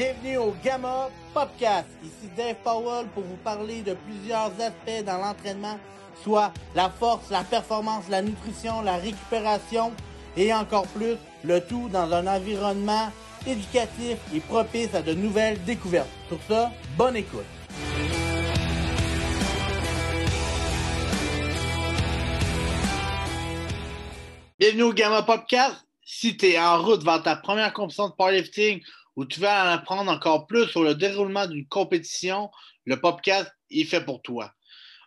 Bienvenue au Gamma Podcast. Ici Dave Powell pour vous parler de plusieurs aspects dans l'entraînement, soit la force, la performance, la nutrition, la récupération et encore plus, le tout dans un environnement éducatif et propice à de nouvelles découvertes. Pour ça, bonne écoute. Bienvenue au Gamma Podcast. Si tu es en route vers ta première compétition de powerlifting ou tu veux en apprendre encore plus sur le déroulement d'une compétition, le podcast est fait pour toi.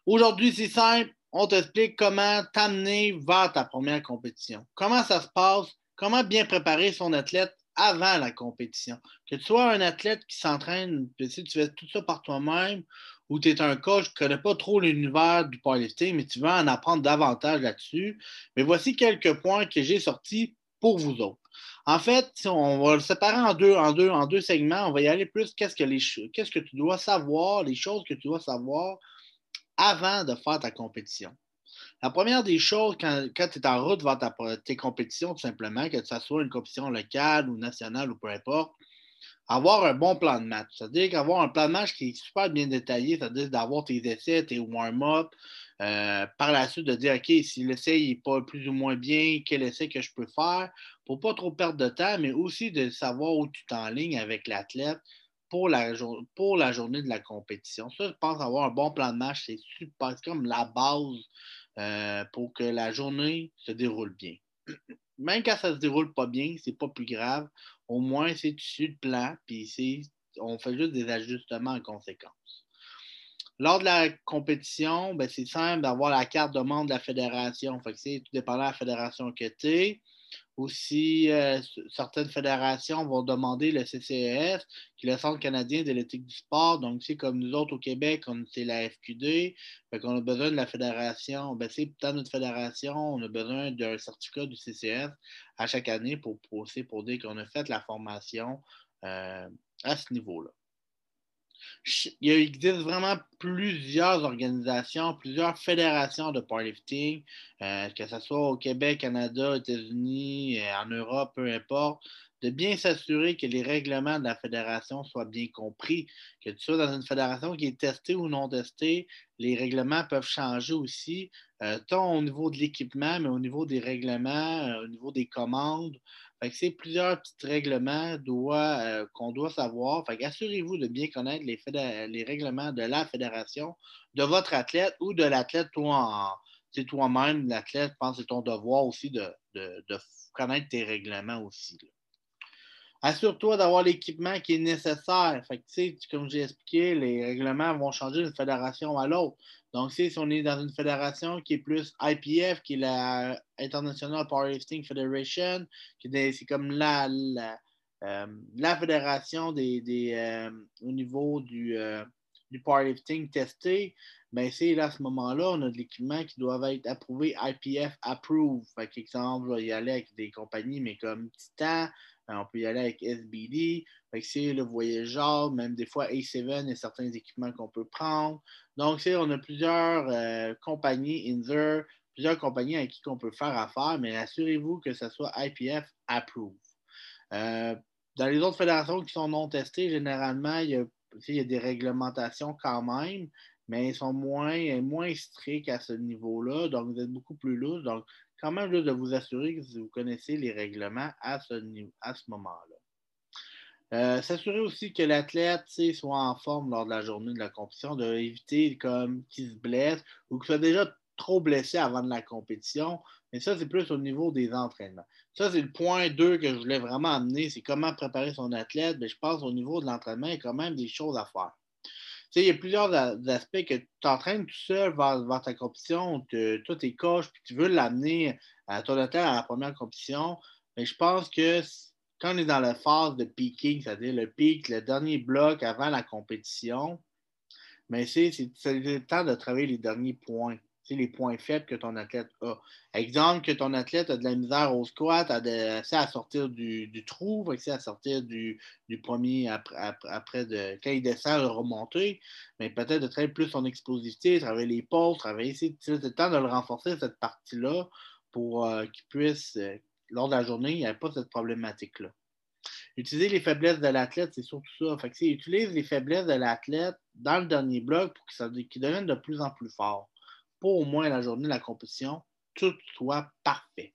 Aujourd'hui, c'est simple. On t'explique comment t'amener vers ta première compétition. Comment ça se passe, comment bien préparer son athlète avant la compétition? Que tu sois un athlète qui s'entraîne, si tu fais tout ça par toi-même, ou tu es un coach qui ne connaît pas trop l'univers du powerlifting, mais tu veux en apprendre davantage là-dessus. Mais voici quelques points que j'ai sortis pour vous autres. En fait, on va le séparer en deux, en deux, en deux segments. On va y aller plus qu'est-ce que, qu'est-ce que tu dois savoir, les choses que tu dois savoir avant de faire ta compétition. La première des choses, quand, tu es en route vers tes compétitions, tout simplement, que ce soit une compétition locale ou nationale ou peu importe, avoir un bon plan de match. C'est-à-dire qu'avoir un plan de match qui est super bien détaillé, c'est-à-dire d'avoir tes essais, tes warm-up, euh, par la suite de dire, OK, si l'essai n'est pas plus ou moins bien, quel essai que je peux faire? Pour ne pas trop perdre de temps, mais aussi de savoir où tu t'enlignes avec l'athlète pour la, pour la journée de la compétition. Ça, je pense avoir un bon plan de match, c'est super, comme la base euh, pour que la journée se déroule bien. Même quand ça ne se déroule pas bien, c'est pas plus grave. Au moins, c'est tu le plan, puis on fait juste des ajustements en conséquence. Lors de la compétition, ben, c'est simple d'avoir la carte de membre de la fédération. Fait que c'est tout dépendant de la fédération que tu es. Aussi, euh, certaines fédérations vont demander le CCES, qui est le Centre canadien de l'éthique du sport. Donc, c'est comme nous autres au Québec, c'est la FQD. Fait qu'on a besoin de la fédération. Ben, c'est dans notre fédération, on a besoin d'un certificat du CCS à chaque année pour, pour, pour dire qu'on a fait la formation euh, à ce niveau-là il existe vraiment plusieurs organisations, plusieurs fédérations de powerlifting, euh, que ce soit au Québec, Canada, États-Unis, euh, en Europe, peu importe, de bien s'assurer que les règlements de la fédération soient bien compris, que tu sois dans une fédération qui est testée ou non testée, les règlements peuvent changer aussi, euh, tant au niveau de l'équipement, mais au niveau des règlements, au niveau des commandes, c'est plusieurs petits règlements euh, qu'on doit savoir. assurez-vous de bien connaître les, règlements de la fédération, de votre athlète ou de l'athlète toi c'est toi-même, l'athlète, pense que c'est ton devoir aussi de, connaître tes règlements aussi. Assure-toi d'avoir l'équipement qui est nécessaire. comme j'ai expliqué, les règlements vont changer d'une fédération à l'autre. Donc, si on est dans une fédération qui est plus IPF, qui est la International Powerlifting Federation, qui c'est comme la, la, euh, fédération des, euh, au niveau du, euh, du powerlifting testé, ben c'est là à ce moment-là, on a de l'équipement qui doit être approuvé IPF approved. Par exemple, on va y aller avec des compagnies, mais comme Titan, on peut y aller avec SBD. C'est le voyageur, même des fois A7 et certains équipements qu'on peut prendre. Donc, on a plusieurs euh, compagnies, Inzer, plusieurs compagnies avec qui on peut faire affaire, mais assurez-vous que ce soit IPF approved. Euh, dans les autres fédérations qui sont non testées, généralement, il y a, des réglementations quand même, mais ils sont moins, moins stricts à ce niveau-là. Donc, vous êtes beaucoup plus lourd. Donc, quand même de vous assurer que vous connaissez les règlements à ce, à ce moment-là. Euh, s'assurer aussi que l'athlète soit en forme lors de la journée de la compétition, d'éviter comme qu'il se blesse ou qu'il soit déjà trop blessé avant de la compétition. Mais ça, c'est plus au niveau des entraînements. Ça, c'est le point 2 que je voulais vraiment amener, c'est comment préparer son athlète. Mais je pense au niveau de l'entraînement, il y a quand même des choses à faire il y a plusieurs aspects que tu t'entraînes tout seul vers, ta compétition, toi, tes coach, puis tu veux l'amener à ton athlète à la première compétition. Mais je pense que quand on est dans la phase de peaking, c'est-à-dire le pic, le dernier bloc avant la compétition, c'est le temps de travailler les derniers points les points faibles que ton athlète a. Exemple, que ton athlète a de la misère au squat, a de, à sortir du, trou, à sortir du, premier après, de, quand il descend, de remonter, mais peut-être de travailler plus son explosivité, travailler les poses, travailler. C'est le temps de le renforcer, cette partie-là, pour euh, qu'il puisse, euh, lors de la journée, il n'y ait pas cette problématique-là. utiliser les faiblesses de l'athlète, c'est surtout ça. Fait que, utilise les faiblesses de l'athlète dans le dernier bloc pour qu'il devienne de plus en plus fort. Au moins la journée de la compétition, tout soit parfait.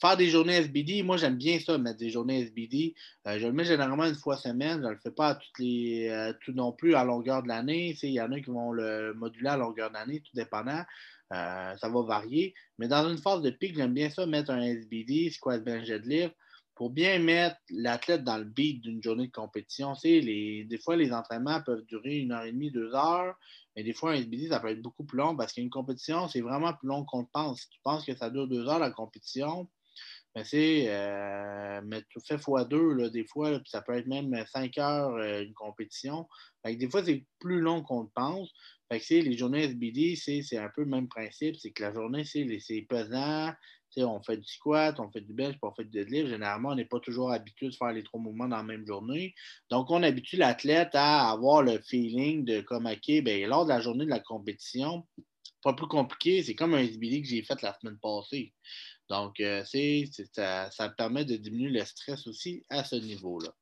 Faire des journées SBD, moi j'aime bien ça, mettre des journées SBD. Euh, je le mets généralement une fois semaine. Je ne le fais pas toutes les, euh, tout non plus à longueur de l'année. Il y en a qui vont le moduler à longueur d'année, tout dépendant. Euh, ça va varier. Mais dans une phase de pic, j'aime bien ça, mettre un SBD, squat bench deadlift, pour bien mettre l'athlète dans le beat d'une journée de compétition. Les, des fois, les entraînements peuvent durer une heure et demie, deux heures, mais des fois, un SBD, ça peut être beaucoup plus long parce qu'une compétition, c'est vraiment plus long qu'on le pense. Si tu penses que ça dure deux heures, la compétition, mais c'est, euh, mais tu fais fois deux, des fois, puis ça peut être même cinq heures euh, une compétition. des fois, c'est plus long qu'on le pense. Les journées SBD, c'est un peu le même principe. C'est que la journée, c'est pesant. On fait du squat, on fait du bench, puis on fait du deadlift. Généralement, on n'est pas toujours habitué de faire les trois mouvements dans la même journée. Donc, on habitue l'athlète à avoir le feeling de comme, OK, ben, lors de la journée de la compétition, pas plus compliqué, c'est comme un SBD que j'ai fait la semaine passée. Donc, euh, ça, ça permet de diminuer le stress aussi à ce niveau-là.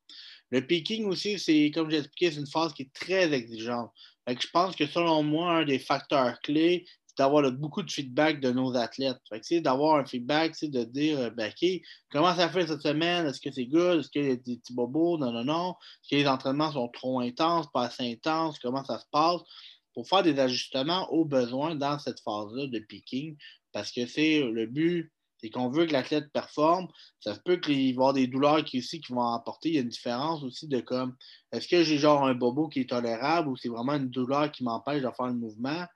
Le peaking aussi, c'est, comme j'ai expliqué, c'est une phase qui est très exigeante je pense que selon moi, un des facteurs clés, c'est d'avoir beaucoup de feedback de nos athlètes. Fait d'avoir un feedback, c'est de dire euh, ben, comment ça fait cette semaine? Est-ce que c'est good? Est-ce qu'il y a des petits bobos? Non, non, non. Est-ce que les entraînements sont trop intenses, pas assez intenses? Comment ça se passe? Pour faire des ajustements aux besoins dans cette phase-là de picking, parce que c'est le but c'est qu'on veut que l'athlète performe. Ça peut qu'il y ait des douleurs qui, aussi, qui vont apporter. Il y a une différence aussi de comme est-ce que j'ai genre un bobo qui est tolérable ou c'est vraiment une douleur qui m'empêche de faire le mouvement?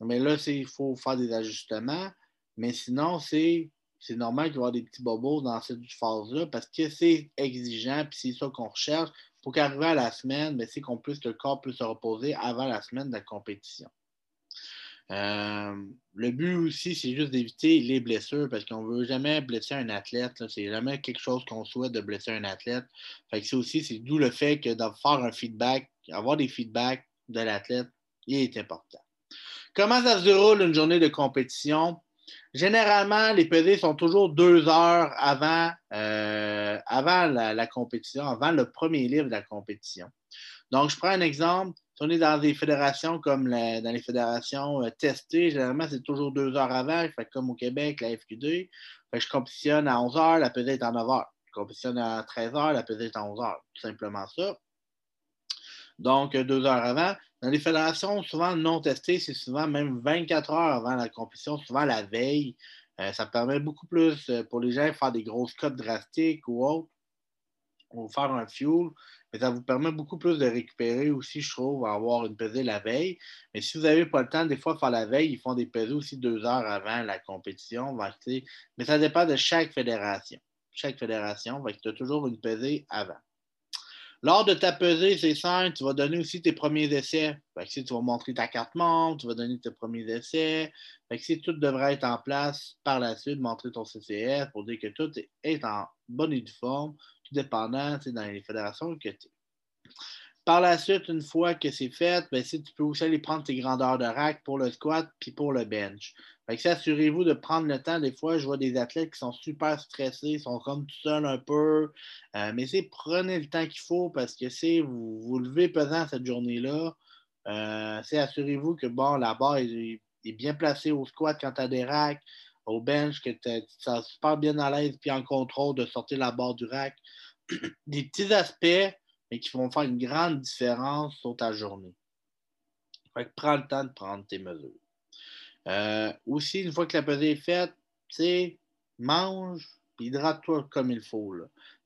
Mais là, il faut faire des ajustements. Mais sinon, c'est normal qu'il y ait des petits bobos dans cette phase-là parce que c'est exigeant puis c'est ça qu'on recherche. Pour qu'arriver à la semaine, ben, c'est qu'on puisse, le corps puisse se reposer avant la semaine de la compétition. Euh, le but aussi, c'est juste d'éviter les blessures parce qu'on ne veut jamais blesser un athlète. C'est jamais quelque chose qu'on souhaite de blesser un athlète. Fait que c'est aussi, c'est d'où le fait que de faire un feedback, avoir des feedbacks de l'athlète, il est important. Comment ça se déroule une journée de compétition? Généralement, les pesées sont toujours deux heures avant, euh, avant la, compétition, avant le premier livre de la compétition. Donc, je prends un exemple. Si on est dans des fédérations comme dans les fédérations euh, testées, généralement, c'est toujours deux heures avant. Fait comme au Québec, la FQD. je compétitionne à 11 heures, la pesée est à 9 heures. Je compétitionne à 13 heures, la pesée est à 11 heures. Tout simplement ça. Donc, deux heures avant. Dans les fédérations souvent non testées, c'est souvent même 24 heures avant la compétition, souvent la veille. Euh, ça permet beaucoup plus pour les gens de faire des grosses cotes drastiques ou autres, ou faire un fuel mais ça vous permet beaucoup plus de récupérer aussi, je trouve, avoir une pesée la veille. Mais si vous n'avez pas le temps, des fois, de faire la veille, ils font des pesées aussi deux heures avant la compétition. Mais ça dépend de chaque fédération. Chaque fédération, tu as toujours une pesée avant. Lors de ta pesée, c'est simple, tu vas donner aussi tes premiers essais. tu vas montrer ta carte membre, tu vas donner tes premiers essais. si tout devrait être en place par la suite, montrer ton CCF pour dire que tout est en bonne et due forme, tout dépendant dans les fédérations que tu Par la suite, une fois que c'est fait, ben, tu peux aussi aller prendre tes grandeurs de rack pour le squat puis pour le bench. Assurez-vous de prendre le temps. Des fois, je vois des athlètes qui sont super stressés, sont comme tout seuls un peu. Euh, mais c'est prenez le temps qu'il faut parce que c'est vous, vous levez pesant cette journée-là. Euh, assurez-vous que bon, la barre est, bien placée au squat quand tu as des racks au bench, que tu es super bien à l'aise puis en contrôle de sortir la barre du rack. Des petits aspects, mais qui vont faire une grande différence sur ta journée. Fait que prends le temps de prendre tes mesures. Euh, aussi, une fois que la pesée est faite, mange, puis hydrate-toi comme il faut.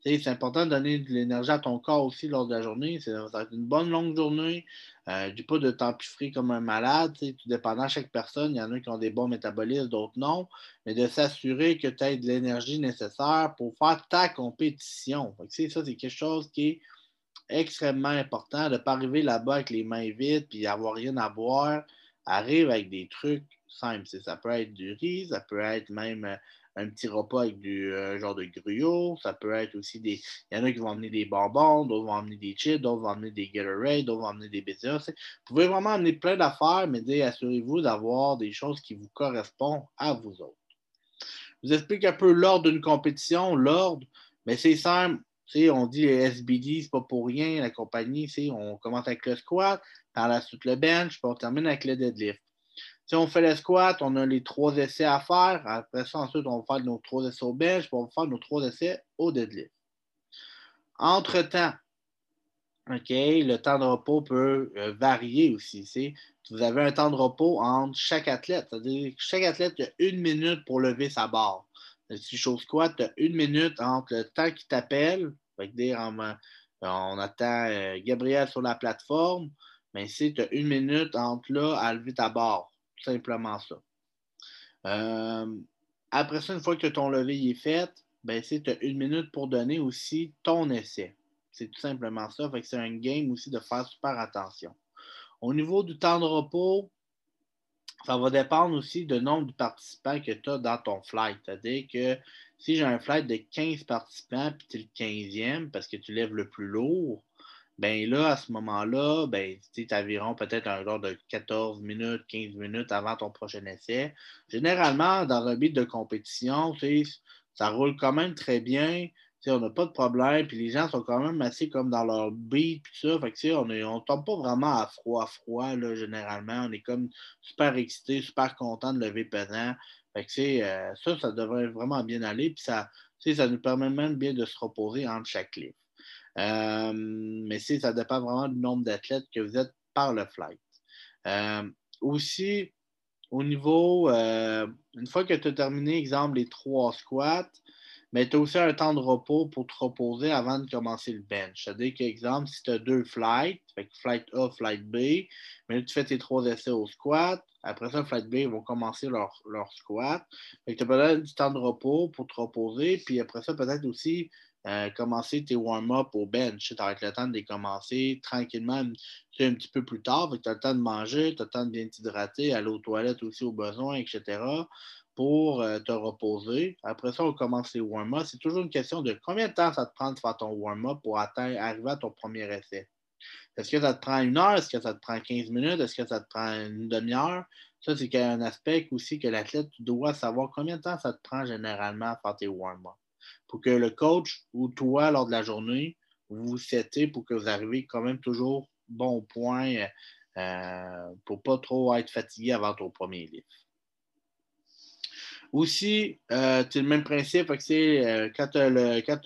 C'est important de donner de l'énergie à ton corps aussi lors de la journée. Être une bonne longue journée. Euh, du pas de t'empiffrer comme un malade. Tout dépendant de chaque personne, il y en a qui ont des bons métabolismes, d'autres non. Mais de s'assurer que tu as de l'énergie nécessaire pour faire ta compétition. ça, c'est quelque chose qui est extrêmement important. De ne pas arriver là-bas avec les mains vides et avoir rien à boire. Arrive avec des trucs simples. Ça peut être du riz, ça peut être même euh, un petit repas avec du euh, genre de gruau. Ça peut être aussi des. Il y en a qui vont amener des bonbons, d'autres vont amener des chips, d'autres vont amener des Gatorade, d'autres vont amener des BCA. Vous pouvez vraiment amener plein d'affaires, mais assurez-vous d'avoir des choses qui vous correspondent à vous autres. Je vous explique un peu l'ordre d'une compétition. L'ordre, mais c'est simple. on dit les SBD, c'est pas pour rien, la compagnie, on commence avec le squat, par la suite le bench, puis on termine avec le deadlift. Si on fait le squat, on a les trois essais à faire. Après ça, ensuite, on va faire nos trois essais au bench, puis on va faire nos trois essais au deadlift. Entre-temps, OK, le temps de repos peut euh, varier aussi. Vous avez un temps de repos entre chaque athlète. C'est-à-dire que chaque athlète a une minute pour lever sa barre. Si je squat, tu as une minute entre le temps qu'il t'appelle, on, attend euh, Gabriel sur la plateforme, mais si tu as une minute entre là à lever ta barre. Tout simplement ça. Euh, après ça, une fois que ton levé est fait, ben, tu une minute pour donner aussi ton essai. C'est tout simplement ça. Fait que c'est un game aussi de faire super attention. Au niveau du temps de repos, ça va dépendre aussi du nombre de participants que tu as dans ton flight. C'est-à-dire que si j'ai un flight de 15 participants puis tu es le 15e parce que tu lèves le plus lourd, ben là, à ce moment-là, ben, tu environ peut-être un genre de 14 minutes, 15 minutes avant ton prochain essai. Généralement, dans un beat de compétition, ça roule quand même très bien on n'a pas de problème, puis les gens sont quand même assez comme dans leur beat, puis ça. Fait que, on ne tombe pas vraiment à froid, froid, là, généralement. On est comme super excité, super content de lever pesant. Fait que, euh, ça, ça devrait vraiment bien aller, puis ça, ça nous permet même bien de se reposer entre chaque cliff. Euh, mais ça dépend vraiment du nombre d'athlètes que vous êtes par le flight. Euh, aussi, au niveau, une fois que tu as terminé, exemple, les trois squats, mais tu as aussi un temps de repos pour te reposer avant de commencer le bench. C'est-à-dire qu'exemple, si tu as deux flights, fait flight A, flight B, mais là, tu fais tes trois essais au squat. Après ça, flight B, ils vont commencer leur, leur squat. tu as peut-être du temps de repos pour te reposer. Puis après ça, peut-être aussi euh, commencer tes warm-up au bench. Tu as le temps de les commencer tranquillement un, un petit peu plus tard. Tu as le temps de manger, tu as le temps de bien t'hydrater, aller aux toilettes aussi au besoin, etc pour euh, te reposer. Après ça, on commence les warm-up. C'est toujours une question de combien de temps ça te prend de faire ton warm-up pour atteindre, arriver à ton premier essai? Est-ce que ça te prend une heure? Est-ce que ça te prend 15 minutes? Est-ce que ça te prend une demi-heure? Ça, c'est un aspect aussi que l'athlète doit savoir combien de temps ça te prend généralement à faire tes warm-up. Pour que le coach ou toi, lors de la journée, vous vous setez pour que vous arriviez quand même toujours bon point euh, pour ne pas trop être fatigué avant ton premier livre. Aussi, euh, c'est le même principe. Euh, quand tu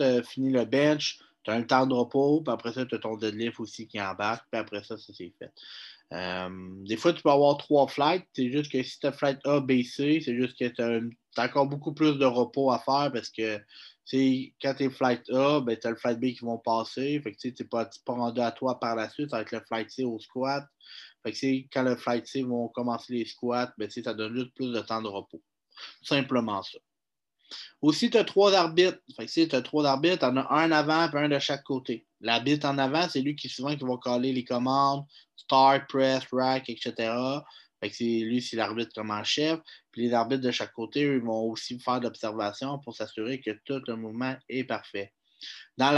as, fini le bench, tu as un temps de repos, puis après ça, tu as ton deadlift aussi qui embarque, puis après ça, ça c'est fait. Euh, des fois, tu peux avoir trois flights. C'est juste que si tu as flight A, B, C, c'est juste que tu as, encore beaucoup plus de repos à faire parce que quand tu es flight A, ben, tu as le flight B qui vont passer. Que tu n'es pas, pas rendu à toi par la suite avec le flight C au squat. Que quand le flight C vont commencer les squats, ben, ça donne juste plus de temps de repos. Simplement ça. Aussi, tu as trois arbitres. Fait tu as trois arbitres, tu en as un avant et un de chaque côté. L'arbitre en avant, c'est lui qui souvent qui va coller les commandes, start, press, rack, etc. Fait que lui, c'est l'arbitre comme en chef. Puis les arbitres de chaque côté, vont aussi faire l'observation pour s'assurer que tout le mouvement est parfait. Dans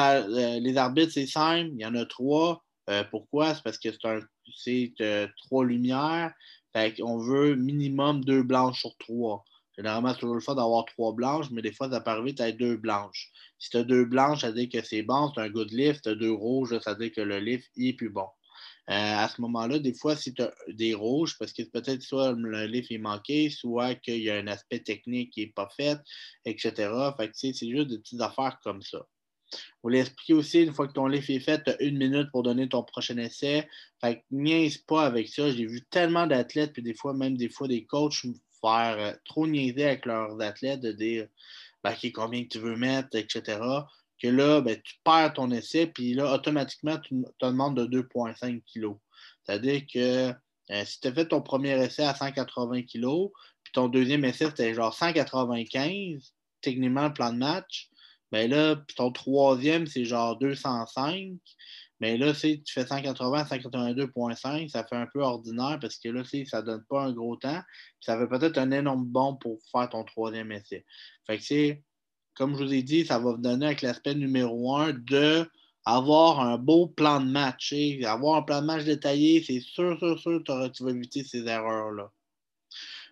les arbitres, c'est simple, il y en a trois. Euh, pourquoi? C'est parce que c'est euh, trois lumières. Fait qu'on veut minimum deux blanches sur trois. Généralement, c'est toujours le fun d'avoir trois blanches, mais des fois, ça peut arriver tu deux blanches. Si tu as deux blanches, ça veut dire que c'est bon, c'est un good lift. Si tu as deux rouges, ça veut dire que le lift est plus bon. Euh, à ce moment-là, des fois, si tu as des rouges, parce que peut-être soit le lift est manqué, soit qu'il y a un aspect technique qui n'est pas fait, etc. Fait que c'est juste des petites affaires comme ça. Vous l'expliquer aussi, une fois que ton lift est fait, tu as une minute pour donner ton prochain essai. Fait que niaise pas avec ça. J'ai vu tellement d'athlètes, puis des fois, même des fois, des coachs faire euh, trop niaiser avec leurs athlètes, de dire ben, combien tu veux mettre, etc. Que là, ben, tu perds ton essai, puis là, automatiquement, tu te demandes de 2,5 kg. C'est-à-dire que euh, si tu as fait ton premier essai à 180 kg, puis ton deuxième essai, c'était genre 195, techniquement, le plan de match, ben là, puis ton troisième, c'est genre 205. Mais là, tu fais 180 182.5, ça fait un peu ordinaire parce que là, ça ne donne pas un gros temps. Ça fait peut-être un énorme bon pour faire ton troisième essai. Fait que comme je vous ai dit, ça va vous donner avec l'aspect numéro un de avoir un beau plan de match. Avoir un plan de match détaillé, c'est sûr, sûr, sûr, que tu vas éviter ces erreurs-là.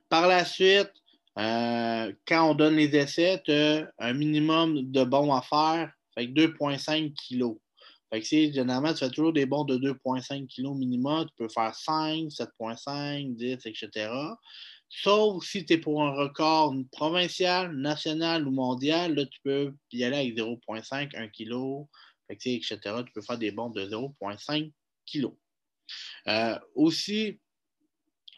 Par la suite, euh, quand on donne les essais, tu as un minimum de bons à faire Fait que 2,5 kg. Fait que généralement tu fais toujours des bons de 2,5 kg minimum, tu peux faire 5, 7,5, 10, etc. Sauf si tu es pour un record provincial, national ou mondial, là, tu peux y aller avec 0,5, 1 kg, etc. Tu peux faire des bons de 0,5 kg. Euh, aussi,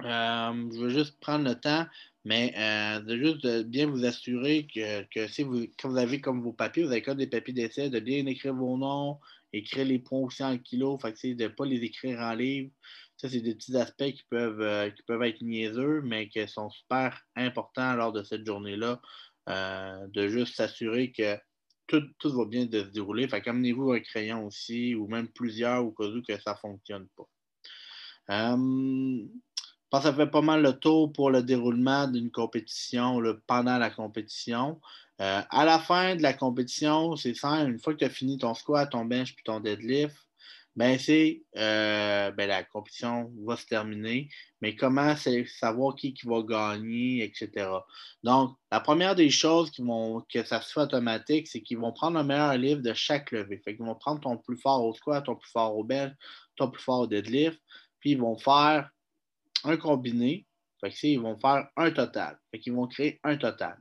euh, je veux juste prendre le temps, mais euh, de juste bien vous assurer que, si vous, quand vous avez comme vos papiers, vous avez comme des papiers d'essai, de bien écrire vos noms, écrire les points aussi en kilos, fait que, de ne pas les écrire en livre. Ça, c'est des petits aspects qui peuvent, euh, qui peuvent être niaiseux, mais qui sont super importants lors de cette journée-là, de juste s'assurer que tout, va bien de se dérouler. Fait qu'amenez-vous un crayon aussi, ou même plusieurs, au cas où que ça ne fonctionne pas. je pense que ça fait pas mal le tour pour le déroulement d'une compétition pendant la compétition. Euh, à la fin de la compétition, c'est simple, une fois que tu as fini ton squat, ton bench puis ton deadlift, ben c'est euh, ben, la compétition va se terminer. Mais comment savoir qui, qui va gagner, etc. Donc, la première des choses qui vont, que ça se fait automatique, c'est qu'ils vont prendre le meilleur livre de chaque levée. Fait qu'ils vont prendre ton plus fort au squat, ton plus fort au bench, ton plus fort au deadlift, puis ils vont faire un combiné. Ils vont faire un total. Fait qu'ils vont créer un total.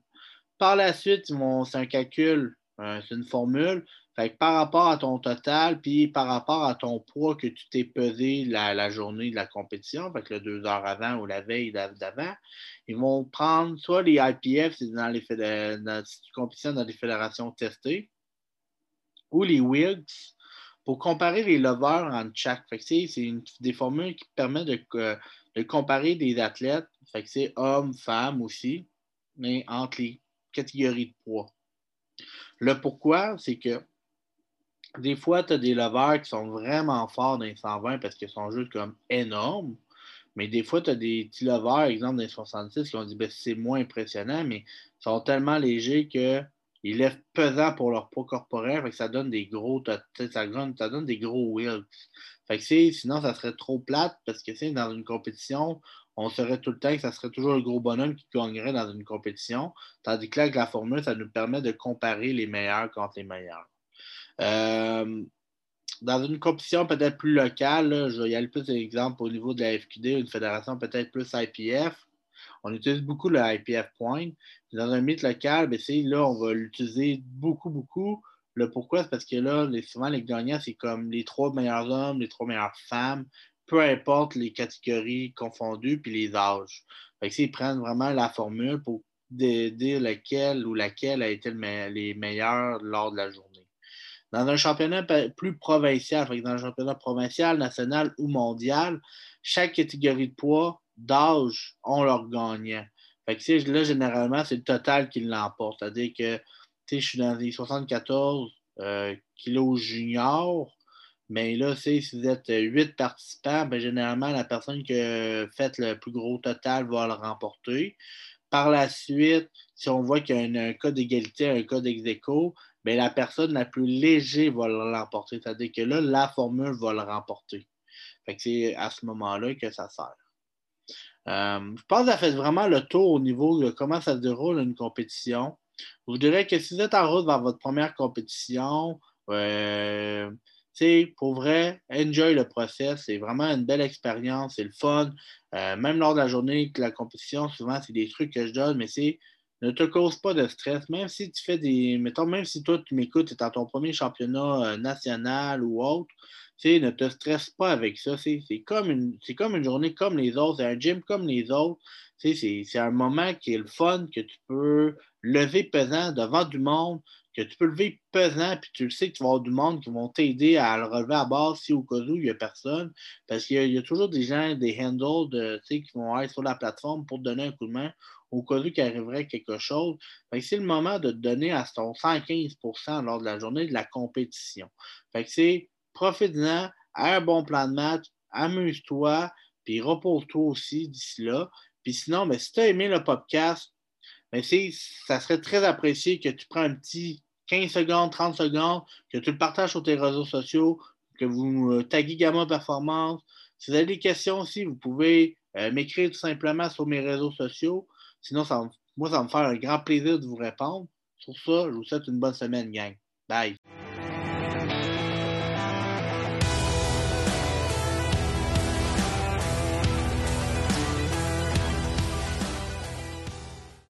Par la suite, c'est un calcul, euh, c'est une formule. Fait par rapport à ton total, puis par rapport à ton poids que tu t'es pesé la, journée de la compétition, fait le deux heures avant ou la veille d'avant, ils vont prendre soit les IPF, c'est dans les dans, dans les fédérations testées, ou les WIGs, pour comparer les lovers en chaque. c'est des formules qui permettent de, de comparer des athlètes. Fait que c'est hommes, femmes aussi, mais entre les catégorie de poids. Le pourquoi, c'est que des fois, tu as des leveurs qui sont vraiment forts dans les 120 parce qu'ils sont juste comme énormes. Mais des fois, tu as des petits leveurs, exemple dans les 66, qui ont dit ben, c'est moins impressionnant, mais ils sont tellement légers qu'ils lèvent pesant pour leur poids corporel, fait que ça donne des gros, ça donne, donne des gros wheels. Fait que sinon, ça serait trop plate parce que c'est dans une compétition, on serait tout le temps que ça serait toujours le gros bonhomme qui gagnerait dans une compétition. Tandis que là, avec la formule, ça nous permet de comparer les meilleurs contre les meilleurs. Euh, dans une compétition peut-être plus locale, je vais y aller plus d'exemples au niveau de la FQD, une fédération peut-être plus IPF. On utilise beaucoup le IPF Point. Dans un mythe local, ben, là, on va l'utiliser beaucoup, beaucoup. Le pourquoi, c'est parce que là, souvent, les gagnants, c'est comme les trois meilleurs hommes, les trois meilleures femmes, peu importe les catégories confondues puis les âges. Fait que, ils prennent vraiment la formule pour dire lequel ou laquelle a été les meilleurs lors de la journée. Dans un championnat plus provincial, dans un championnat provincial, national ou mondial, chaque catégorie de poids, d'âge, ont leur gagnant. Là, généralement, c'est le total qui l'emporte. C'est-à-dire que je suis dans les 74 euh, kilos juniors, mais là, si vous êtes huit participants, ben, généralement, la personne qui a fait le plus gros total va le remporter. Par la suite, si on voit qu'il y a un, cas d'égalité, un cas d'ex ben, la personne la plus légère va l'emporter. C'est-à-dire que là, la formule va le remporter. c'est à ce moment-là que ça sert. Euh, je pense que ça fait vraiment le tour au niveau de comment ça se déroule une compétition. Je vous dirais que si vous êtes en route vers votre première compétition, euh, pour vrai, enjoy le process. C'est vraiment une belle expérience. C'est le fun. Euh, même lors de la journée la compétition, souvent, c'est des trucs que je donne, mais c'est ne te cause pas de stress. Même si tu fais des. Mettons, même si toi, tu m'écoutes, tu es dans ton premier championnat euh, national ou autre, ne te stresse pas avec ça. C'est comme, comme une journée comme les autres. C'est un gym comme les autres. C'est un moment qui est le fun que tu peux lever pesant devant du monde que tu peux lever pesant, puis tu le sais que tu vas avoir du monde qui vont t'aider à le relever à base si au cas où il n'y a personne. Parce qu'il y, a toujours des gens, des handles de, qui vont être sur la plateforme pour te donner un coup de main au cas où il arriverait quelque chose. c'est le moment de te donner à ton 115% lors de la journée de la compétition. Fait que c'est profite-en, un bon plan de match, amuse-toi, puis repose-toi aussi d'ici là. Puis sinon, ben, si tu as aimé le podcast, ben, ça serait très apprécié que tu prends un petit 15 secondes, 30 secondes, que tu le partages sur tes réseaux sociaux, que vous euh, taguez Gamma Performance. Si vous avez des questions aussi, vous pouvez euh, m'écrire tout simplement sur mes réseaux sociaux. Sinon, ça, moi, ça va me faire un grand plaisir de vous répondre. Sur ça, je vous souhaite une bonne semaine, gang. Bye. Bye.